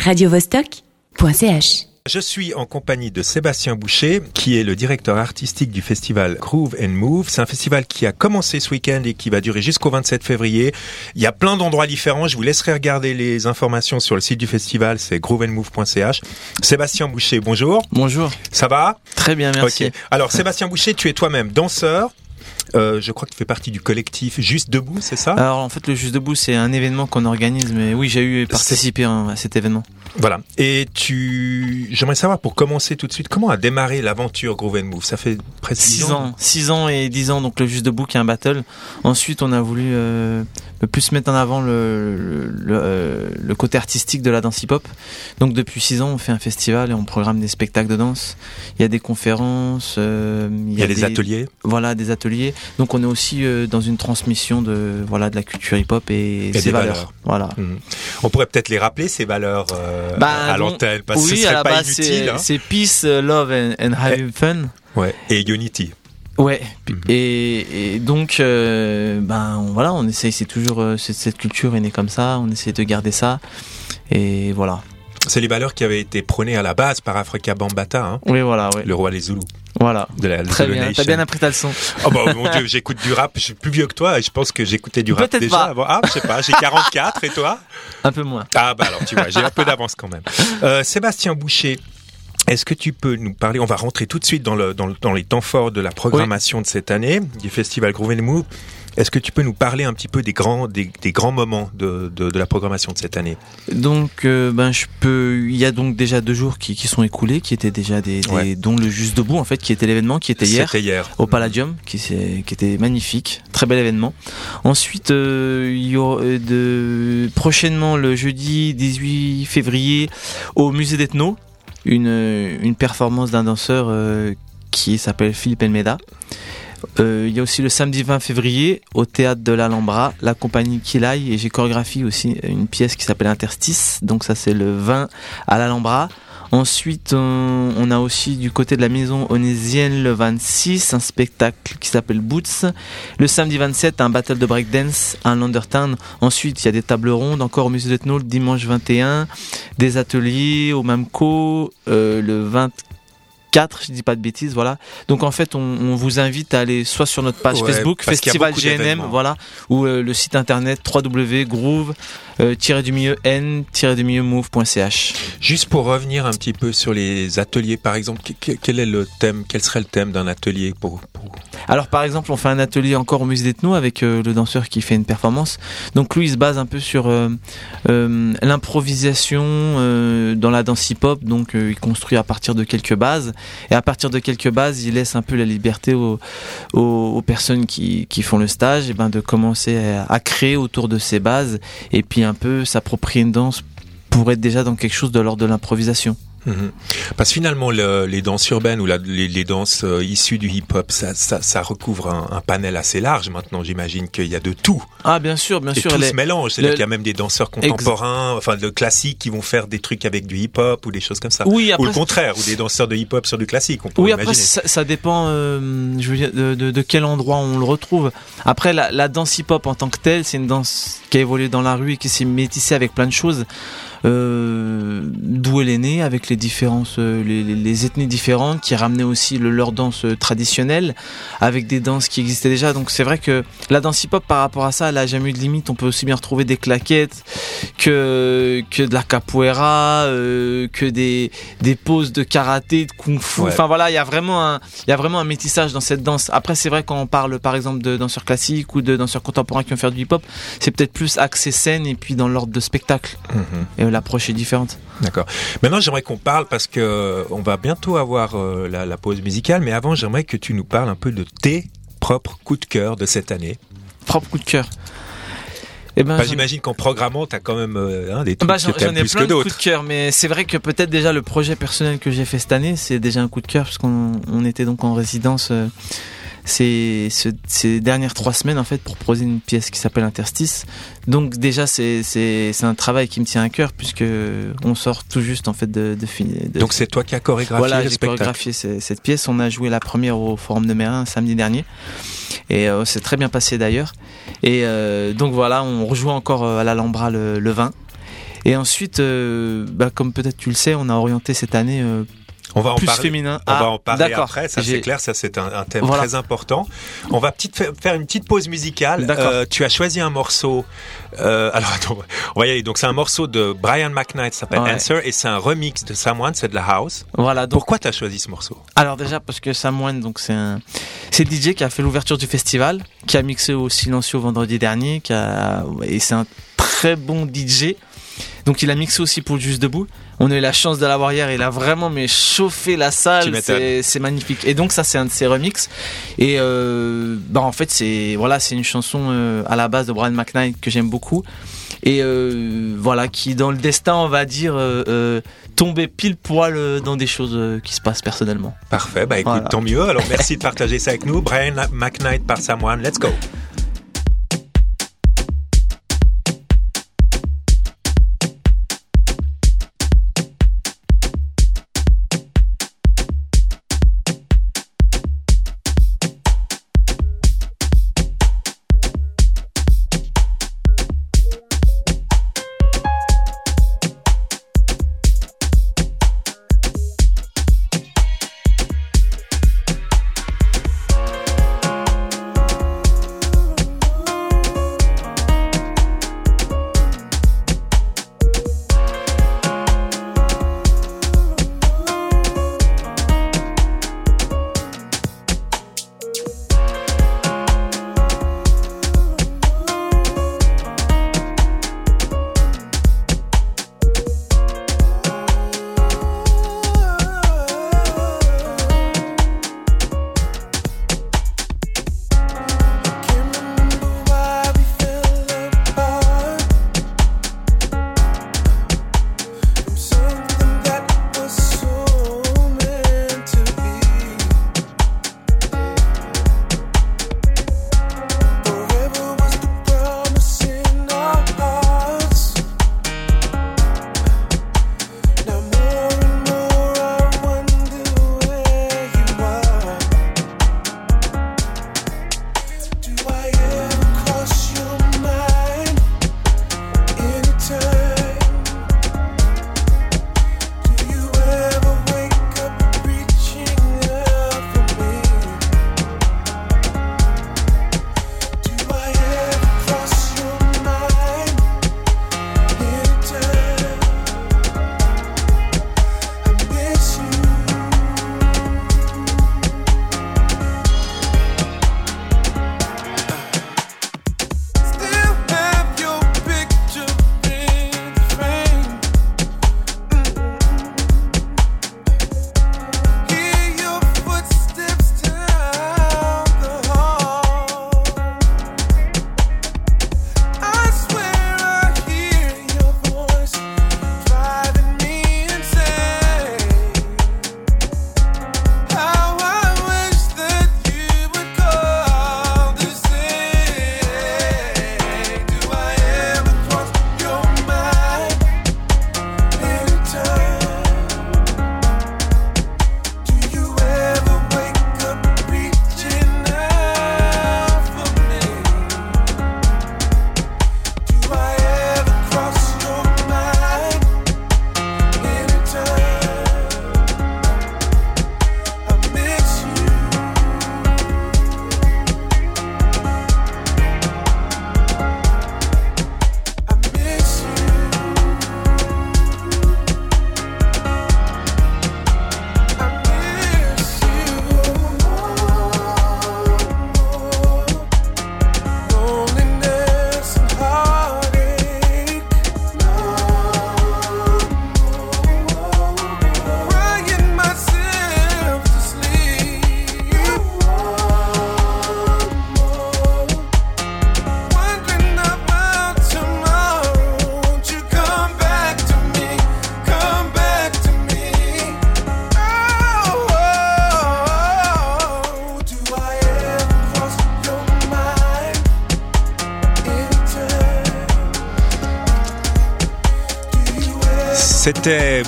radiovostok.ch Je suis en compagnie de Sébastien Boucher, qui est le directeur artistique du festival Groove and Move. C'est un festival qui a commencé ce week-end et qui va durer jusqu'au 27 février. Il y a plein d'endroits différents. Je vous laisserai regarder les informations sur le site du festival. C'est grooveandmove.ch. Sébastien Boucher, bonjour. Bonjour. Ça va? Très bien, merci. Ok. Alors, Sébastien Boucher, tu es toi-même danseur. Euh, je crois que tu fais partie du collectif Juste Debout, c'est ça? Alors en fait le Juste Debout c'est un événement qu'on organise mais oui j'ai eu participé à cet événement. Voilà. Et tu, j'aimerais savoir pour commencer tout de suite, comment a démarré l'aventure Groove and Move? Ça fait presque 6 ans, 6 ans et 10 ans donc le Juste Debout qui est un battle. Ensuite on a voulu euh, plus mettre en avant le, le, le, euh, le côté artistique de la danse hip-hop. Donc depuis 6 ans on fait un festival et on programme des spectacles de danse. Il y a des conférences, euh, Il y a des ateliers. Voilà des ateliers. Donc on est aussi euh, dans une transmission de voilà de la culture hip-hop et, Et ses des valeurs. valeurs. Voilà. Mhm. On pourrait peut-être les rappeler ces valeurs euh, Bah, à l'antenne parce que oui, ce à la pas base, inutile. c'est hein. peace, uh, love and, and having fun. Ouais. Et Unity. Ouais. Mhm. Et, et donc, euh, ben on- voilà, on essaye. C'est toujours euh, cette, culture est née comme ça. On essaie de garder ça. Et voilà. C'est les valeurs qui avaient été prônées à la base par Afrika Bambata, hein, Oui, voilà, ouais. le roi des Zoulous Voilà. de la Très bien. T'as bien appris ta leçon. Oh bah mon dieu, j'écoute du rap, je suis plus vieux que toi et je pense que j'écoutais du rap Peut-être déjà pas. avant. Ah, je sais pas, j'ai 44 et toi Un peu moins. Ah bah alors tu vois, j'ai un peu d'avance quand même. Euh, Sébastien Boucher, est-ce que tu peux nous parler On va rentrer tout de suite dans, le, dans, le- dans les temps forts de la programmation de cette année du festival Groove and Move. Est-ce que tu peux nous parler un petit peu des grands, des, des grands moments de, de, de la programmation de cette année? Donc, euh, ben je peux. Il y a donc déjà deux jours qui, qui sont écoulés, qui étaient déjà des, des Ouais. dont le juste debout en fait, qui était l'événement, qui était hier. Au Palladium, qui, était magnifique, très bel événement. Ensuite, euh, il y aura euh, de, prochainement le jeudi 18 février au musée d'Ethno, une, une performance d'un danseur euh, qui s'appelle Philippe Elmeda. Euh, il y a aussi le samedi 20 février au théâtre de l'Alhambra, la compagnie Kilaï et j'ai chorégraphié aussi une pièce qui s'appelle Interstice. Donc ça c'est le 20 à l'Alhambra. Ensuite, on, a aussi du côté de la maison onésienne le 26 un spectacle qui s'appelle Boots. Le samedi 27 un battle de breakdance à Landertown. Ensuite, il y a des tables rondes encore au musée le dimanche 21, des ateliers au Mamco euh, le 24, je dis pas de bêtises, voilà. Donc en fait, on, on vous invite à aller soit sur notre page Ouais, Facebook Festival GNM, voilà, ou euh, le site internet www.groove euh. Juste pour revenir un petit peu sur les ateliers, par exemple, que- que- quel est le thème Quel serait le thème d'un atelier pour, pour- Alors par exemple, on fait un atelier encore au musée d'Ethno avec euh, le danseur qui fait une performance. Donc lui, il se base un peu sur euh, l'improvisation dans la danse hip-hop. Donc il construit à partir de quelques bases et à partir de quelques bases, il laisse un peu la liberté aux, personnes qui, font le stage, et ben de commencer à créer autour de ces bases et puis un peu s'approprier une danse pour être déjà dans quelque chose de l'ordre de l'improvisation. Mhm. Parce que finalement, le- les danses urbaines ou la- les, les danses euh, issues du hip-hop, ça, ça, ça recouvre un, un panel assez large maintenant. J'imagine qu'il y a de tout. Ah bien sûr, bien et sûr. tout les- se mélange. C'est-à-dire qu'il y a même des danseurs contemporains, enfin de classiques, qui vont faire des trucs avec du hip-hop ou des choses comme ça. Oui, ou le contraire, ou des danseurs de hip-hop sur du classique, on Oui, après, ça, ça dépend euh, je veux dire, de, de, de quel endroit on le retrouve. Après, la, la danse hip-hop en tant que telle, c'est une danse qui a évolué dans la rue et qui s'est métissée avec plein de choses. Euh, D'où elle est née, avec les différences, euh, les, ethnies différentes, qui ramenaient aussi le, leur danse euh, traditionnelle, avec des danses qui existaient déjà. Donc c'est vrai que la danse hip-hop, par rapport à ça, elle a jamais eu de limite. On peut aussi bien retrouver des claquettes que que de la capoeira, euh, que des des poses de karaté, de kung-fu. Ouais. Enfin voilà, il y a vraiment un il y a vraiment un métissage dans cette danse. Après, c'est vrai quand on parle par exemple de danseurs classiques ou de danseurs contemporains qui vont faire du hip-hop, c'est peut-être plus axé scène et puis dans l'ordre de spectacle. Mhm. Et l'approche est différente. D'accord. Maintenant, j'aimerais qu'on parle parce que euh, on va bientôt avoir euh, la, la pause musicale, mais avant, j'aimerais que tu nous parles un peu de tes propres coups de cœur de cette année. Propre coup de cœur. Eh ben, Enfin, J'imagine qu'en programmant, t'as quand même euh, hein, des trucs bah, que j'en t'aimes j'en ai plus plein que de coups de cœur, mais c'est vrai que peut-être déjà le projet personnel que j'ai fait cette année, c'est déjà un coup de cœur parce qu'on on était donc en résidence euh, ces, ce- ces dernières trois semaines en fait pour proposer une pièce qui s'appelle Interstice. Donc déjà c'est c'est c'est un travail qui me tient à cœur puisque on sort tout juste en fait de de finir. de- Donc c'est toi qui as chorégraphié voilà, le j'ai spectacle. chorégraphié ce- cette pièce. On a joué la première au Forum de Mérin samedi dernier. Et euh, c'est très bien passé d'ailleurs. Et euh, donc voilà, on rejoue encore euh, à l'Alhambra le, le 20. Et ensuite, euh, bah, comme peut-être tu le sais, on a orienté cette année On va en plus parler. féminin. On va Ah, en parler après, ça c'est clair, ça c'est un, un thème Voilà. très important. On va petite, faire une petite pause musicale. Euh, tu as choisi un morceau. Euh, alors attends, on va y aller. Donc c'est un morceau de Brian McKnight, ça s'appelle Ouais. Answer, et c'est un remix de Someone, c'est de la house. Voilà, donc Pourquoi tu as choisi ce morceau? Alors déjà parce que Sam Wan, donc c'est un, c'est DJ qui a fait l'ouverture du festival, qui a mixé au Silencio vendredi dernier, qui a et c'est un très bon DJ. Donc il a mixé aussi pour Juste Debout. On a eu la chance de l'avoir hier. Il a vraiment mais chauffé la salle. C'est, magnifique. Et donc ça c'est un de ses remixes. Et euh, bah en fait c'est voilà c'est une chanson euh, à la base de Brian McKnight que j'aime beaucoup. Et euh, voilà qui dans le destin on va dire tombait pile poil dans des choses qui se passent personnellement. Parfait, bah écoute, Voilà. tant mieux. Alors merci de partager ça avec nous. Brian McKnight par Someone, let's go.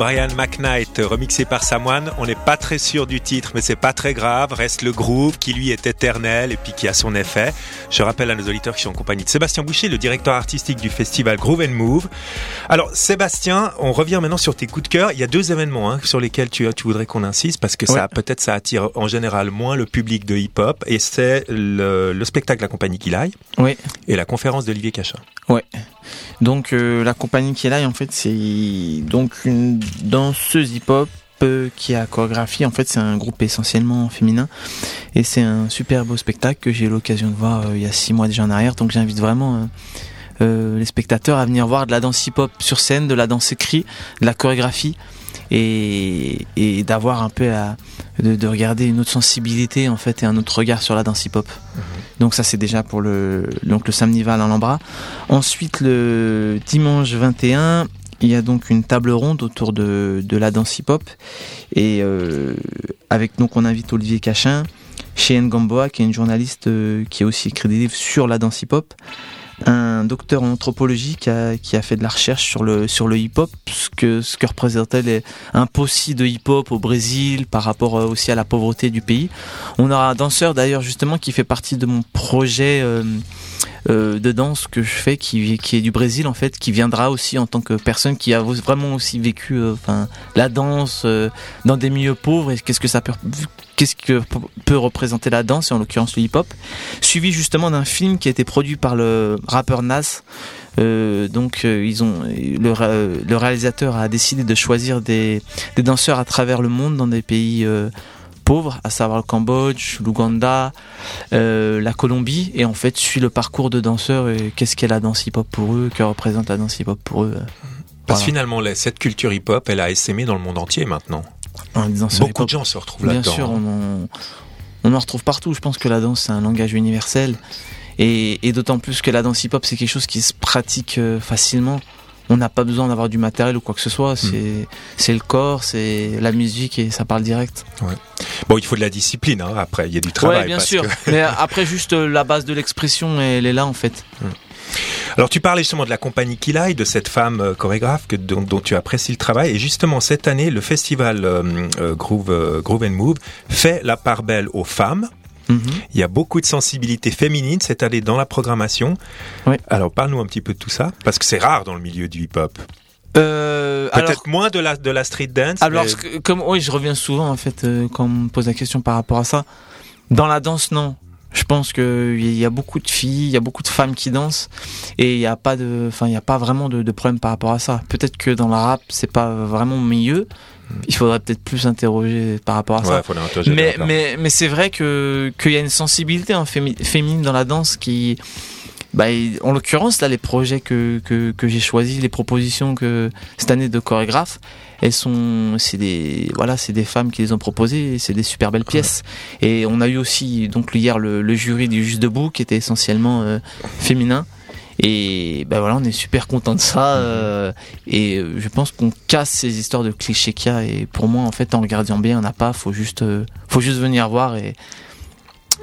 Brian McKnight remixé par Samoine. On n'est pas très sûr du titre, mais c'est pas très grave. Reste le groove qui lui est éternel et puis qui a son effet. Je rappelle à nos auditeurs qui sont en compagnie de Sébastien Boucher, le directeur artistique du festival Groove and Move. Alors Sébastien, on revient maintenant sur tes coups de cœur. Il y a deux événements hein, sur lesquels tu, tu voudrais qu'on insiste parce que ça peut-être ça attire en général moins le public de hip-hop et c'est le, le, spectacle La Compagnie qui l'aille oui. et la conférence d'Olivier Cachin. Ouais. Donc euh, la compagnie qui est là, en fait, c'est donc une danseuse hip-hop euh, qui a chorégraphie. En fait, c'est un groupe essentiellement féminin et c'est un super beau spectacle que j'ai eu l'occasion de voir euh, il y a six mois déjà en arrière. Donc j'invite vraiment les spectateurs à venir voir de la danse hip-hop sur scène, de la danse écrite, de la chorégraphie et, et d'avoir un peu à, de, de, regarder une autre sensibilité en fait et un autre regard sur la danse hip-hop. Mhm. Donc ça c'est déjà pour le donc le samedi à l'Alhambra. Ensuite le dimanche 21 il y a donc une table ronde autour de, de la danse hip-hop et euh, avec donc on invite Olivier Cachin, Cheyenne Gamboa qui est une journaliste euh, qui a aussi écrit des livres sur la danse hip-hop un docteur en anthropologie qui a, qui a fait de la recherche sur le, sur le hip-hop, ce que, ce que représentait les, un possible de hip-hop au Brésil par rapport euh, aussi à la pauvreté du pays. On aura un danseur d'ailleurs justement qui fait partie de mon projet de danse que je fais qui, qui est du Brésil en fait, qui viendra aussi en tant que personne qui a vraiment aussi vécu euh, enfin la danse euh, dans des milieux pauvres et qu'est-ce que ça peut qu'est-ce que peut représenter la danse et en l'occurrence le hip-hop, suivi justement d'un film qui a été produit par le rappeur Nas. Euh, donc ils ont le, le, réalisateur a décidé de choisir des, des danseurs à travers le monde dans des pays pauvres, à savoir le Cambodge, l'Ouganda, euh, la Colombie, et en fait suit le parcours de danseurs et qu'est-ce qu'est la danse hip-hop pour eux, que représente la danse hip-hop pour eux. Parce que finalement, cette culture hip-hop, elle a essaimé dans le monde entier maintenant. Beaucoup de gens se retrouvent là-dedans. Bien sûr, on en, retrouve partout. Je pense que la danse, c'est un langage universel. Et, et d'autant plus que la danse hip-hop, c'est quelque chose qui se pratique euh, facilement on n'a pas besoin d'avoir du matériel ou quoi que ce soit. C'est c'est le corps, c'est la musique et ça parle direct. Ouais. Bon, il faut de la discipline. Hein, après, il y a du travail. Ouais, bien sûr. Mais après, juste euh, la base de l'expression, elle est là en fait. Alors tu parlais justement de la compagnie Kilai, de cette femme euh, chorégraphe que, dont, dont, tu apprécies le travail. Et justement cette année, le festival euh, Groove, Groove and Move fait la part belle aux femmes Il y a beaucoup de sensibilité féminine cette année dans la programmation. Alors parle-nous un petit peu de tout ça, parce que c'est rare dans le milieu du hip-hop. Euh, Peut-être moins de la de la street dance. Alors, comme oui, je reviens souvent en fait euh, quand on me pose la question par rapport à ça. Dans la danse, non. Je pense que il y a beaucoup de filles, il y a beaucoup de femmes qui dansent et il n'y a pas de, enfin il y a pas vraiment de, de problème par rapport à ça. Peut-être que dans la rap c'est pas vraiment mieux, il faudrait peut-être plus s'interroger par rapport à ça. mais mais, mais c'est vrai que qu'il y a une sensibilité hein, féminine dans la danse qui bah, en l'occurrence là les projets que que, que j'ai choisis les propositions que cette année de chorégraphe elles sont c'est des voilà c'est des femmes qui les ont proposées c'est des super belles pièces et on a eu aussi donc hier le, le jury du juste debout qui était essentiellement euh, féminin et ben voilà, on est super content de ça. Euh, et euh, je pense qu'on casse ces histoires de clichés qu'il y a. Et pour moi, en fait, en regardant bien, on n'a pas. Faut juste, euh, faut juste venir voir et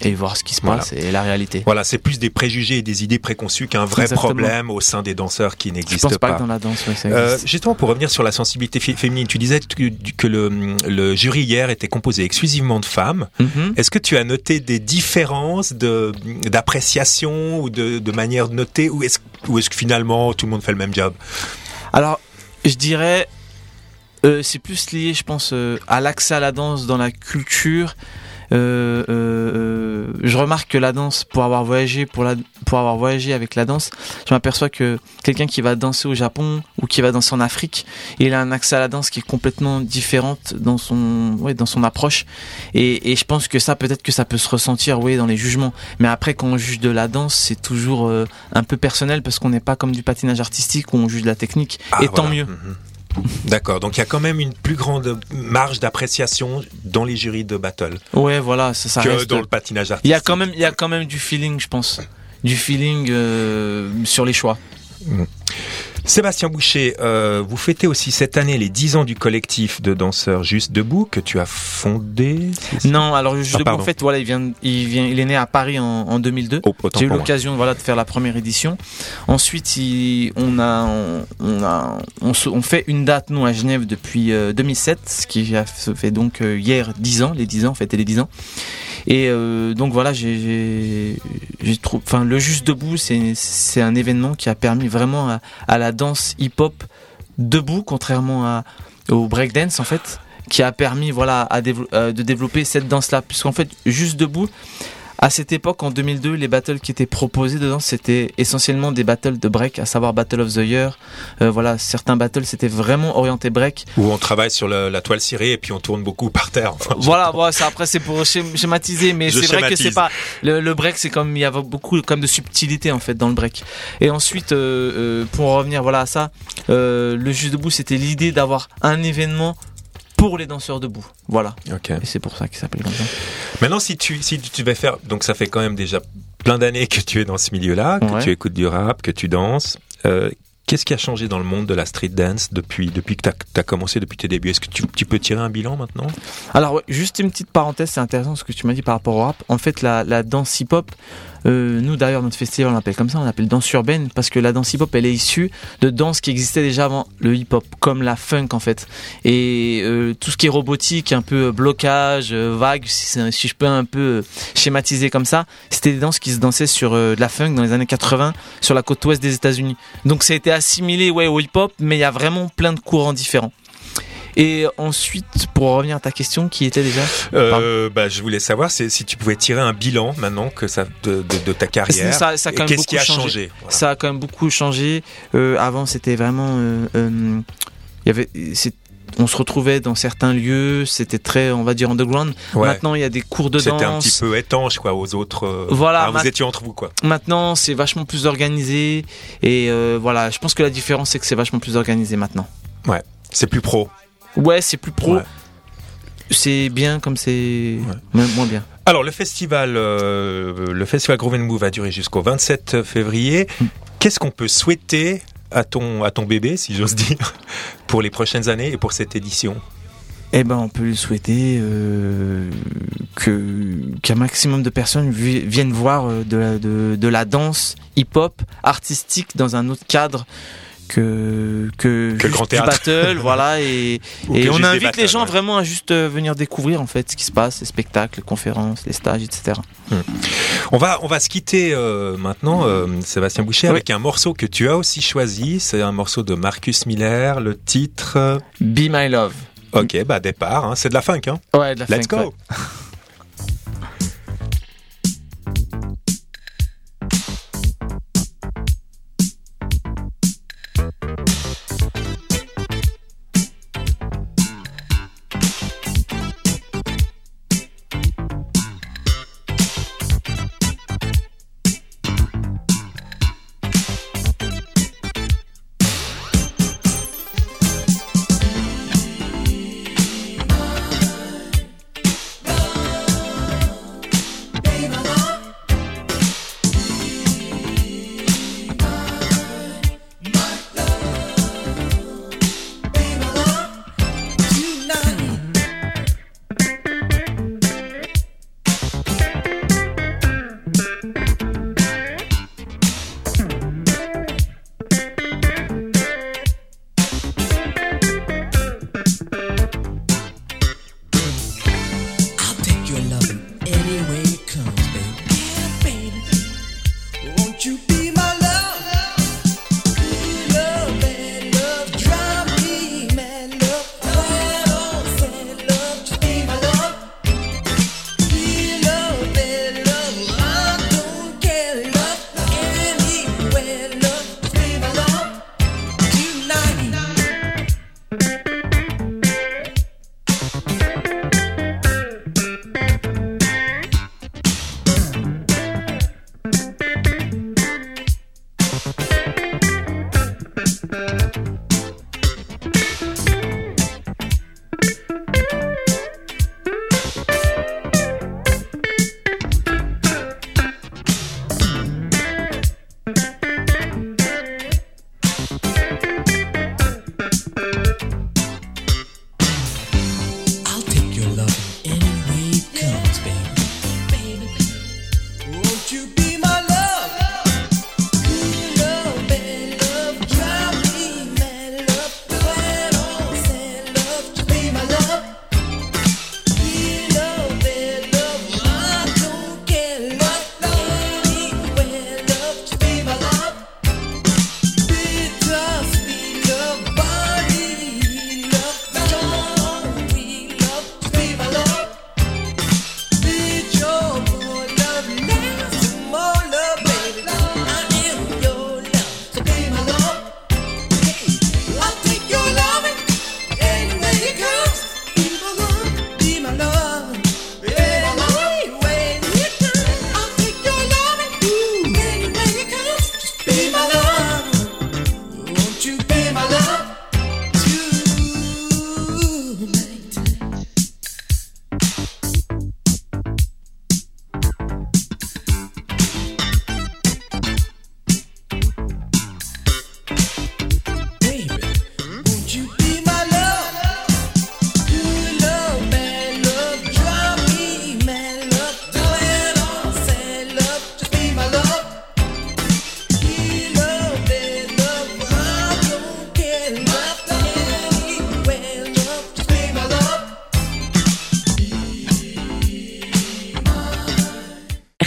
et voir ce qui se passe et la réalité. Voilà, c'est plus des préjugés et des idées préconçues qu'un vrai problème au sein des danseurs qui n'existent pas. pas que dans la danse, ouais, euh, justement, pour revenir sur la sensibilité féminine, tu disais que, le, le, jury hier était composé exclusivement de femmes. Mm-hmm. Est-ce que tu as noté des différences de d'appréciation ou de, de manière de noter ou est-ce ou est-ce que finalement tout le monde fait le même job? Alors, je dirais euh, c'est plus lié, je pense, euh, à l'accès à la danse dans la culture je remarque que la danse, pour avoir voyagé, pour, la, pour avoir voyagé avec la danse, je m'aperçois que quelqu'un qui va danser au Japon ou qui va danser en Afrique, il a un accès à la danse qui est complètement différente dans son, ouais, dans son approche. Et, et je pense que ça, peut-être que ça peut se ressentir, oui, dans les jugements. Mais après, quand on juge de la danse, c'est toujours euh, un peu personnel parce qu'on n'est pas comme du patinage artistique où on juge de la technique. Ah, et tant mieux. Mhm. D'accord, donc il y a quand même une plus grande marge d'appréciation dans les jurys de battle. Ouais, voilà, ça, ça que dans le patinage artistique. Il y a quand même, il y a quand même du feeling, je pense, du feeling euh, sur les choix. Mmh. Sébastien Boucher, euh, vous fêtez aussi cette année les 10 ans du collectif de danseurs Juste Debout que tu as fondé. Non, alors Juste ah, Debout, en fait, voilà, il vient, il vient, il est né à Paris en, en 2002. Oh, J'ai eu l'occasion, voilà, de faire la première édition. Ensuite, il, on a, on, a, on, on, fait une date nous à Genève depuis 2007, euh, ce qui a fait donc euh, hier 10 ans, les 10 ans, fêter les 10 ans. Et euh, donc voilà, j'ai, trouvé, enfin le Juste debout, c'est un événement qui a permis vraiment à, la danse hip-hop debout, contrairement au breakdance en fait, qui a permis voilà à euh, de développer cette danse-là, puisqu'en fait Juste debout à cette époque, en 2002, les battles qui étaient proposés dedans, c'était essentiellement des battles de break, à savoir Battle of the Year. Euh, voilà, certains battles, c'était vraiment orienté break. Où on travaille sur la toile cirée et puis on tourne beaucoup par terre. voilà, bon, ça, après c'est pour schématiser, mais c'est vrai que c'est pas le, break, c'est comme il y a beaucoup comme de subtilité en fait dans le break. Et ensuite, euh, euh, pour revenir voilà à ça, le juste debout, c'était l'idée d'avoir un événement pour les danseurs debout. Voilà. Et c'est pour ça qu'il s'appelle comme ça. Maintenant, si tu, si tu vas faire, donc ça fait quand même déjà plein d'années que tu es dans ce milieu-là, que tu écoutes du rap, que tu danses. Euh, Qu'est-ce qui a changé dans le monde de la street dance depuis, depuis que tu as, commencé, depuis tes débuts? Est-ce que tu, tu, peux tirer un bilan maintenant? Alors, juste une petite parenthèse, c'est intéressant ce que tu m'as dit par rapport au rap. En fait, la, la danse hip-hop, euh, nous d'ailleurs notre festival on l'appelle comme ça, on l'appelle danse urbaine parce que la danse hip-hop elle est issue de danses qui existaient déjà avant le hip-hop, comme la funk en fait. Et euh, tout ce qui est robotique, un peu blocage, euh, vague, si, si, je peux un peu schématiser comme ça, c'était des danses qui se dansaient sur de la funk dans les années 80 sur la côte ouest des États-Unis. Donc ça a été assimilé ouais au hip-hop, mais il y a vraiment plein de courants différents. Et ensuite, pour revenir à ta question, qui était déjà euh, bah, Je voulais savoir si tu pouvais tirer un bilan maintenant que ça, de, de, de ta carrière. Ça, ça Qu'est-ce qui a changé, Ça a quand même beaucoup changé. Euh, avant, c'était vraiment... Euh, y avait, on se retrouvait dans certains lieux, c'était très, on va dire, underground. Maintenant, il y a des cours de danse. C'était un petit peu étanche, quoi, aux autres. Voilà. vous étiez entre vous, quoi. Maintenant, c'est vachement plus organisé. Et voilà, je pense que la différence, c'est que c'est vachement plus organisé maintenant. Ouais, c'est plus pro. Ouais, c'est plus pro. C'est bien comme c'est moins bien. Alors le festival, euh, le festival Groove Move va durer jusqu'au 27 février. Mm. Qu'est-ce qu'on peut souhaiter à ton à ton bébé, si j'ose dire, pour les prochaines années et pour cette édition? Eh ben, on peut lui souhaiter euh, que qu'un maximum de personnes viennent voir euh, de la, de, de la danse hip-hop artistique dans un autre cadre que que, que le grand théâtre. battle voilà et, et on invite les gens vraiment à juste euh, venir découvrir en fait ce qui se passe les spectacles les conférences les stages etc hmm. on va on va se quitter euh, maintenant euh, Sébastien Boucher avec un morceau que tu as aussi choisi. C'est un morceau de Marcus Miller le titre Be My Love. Ok bah départ hein. c'est de la funk hein. Ouais de la let's go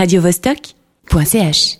radiovostok.ch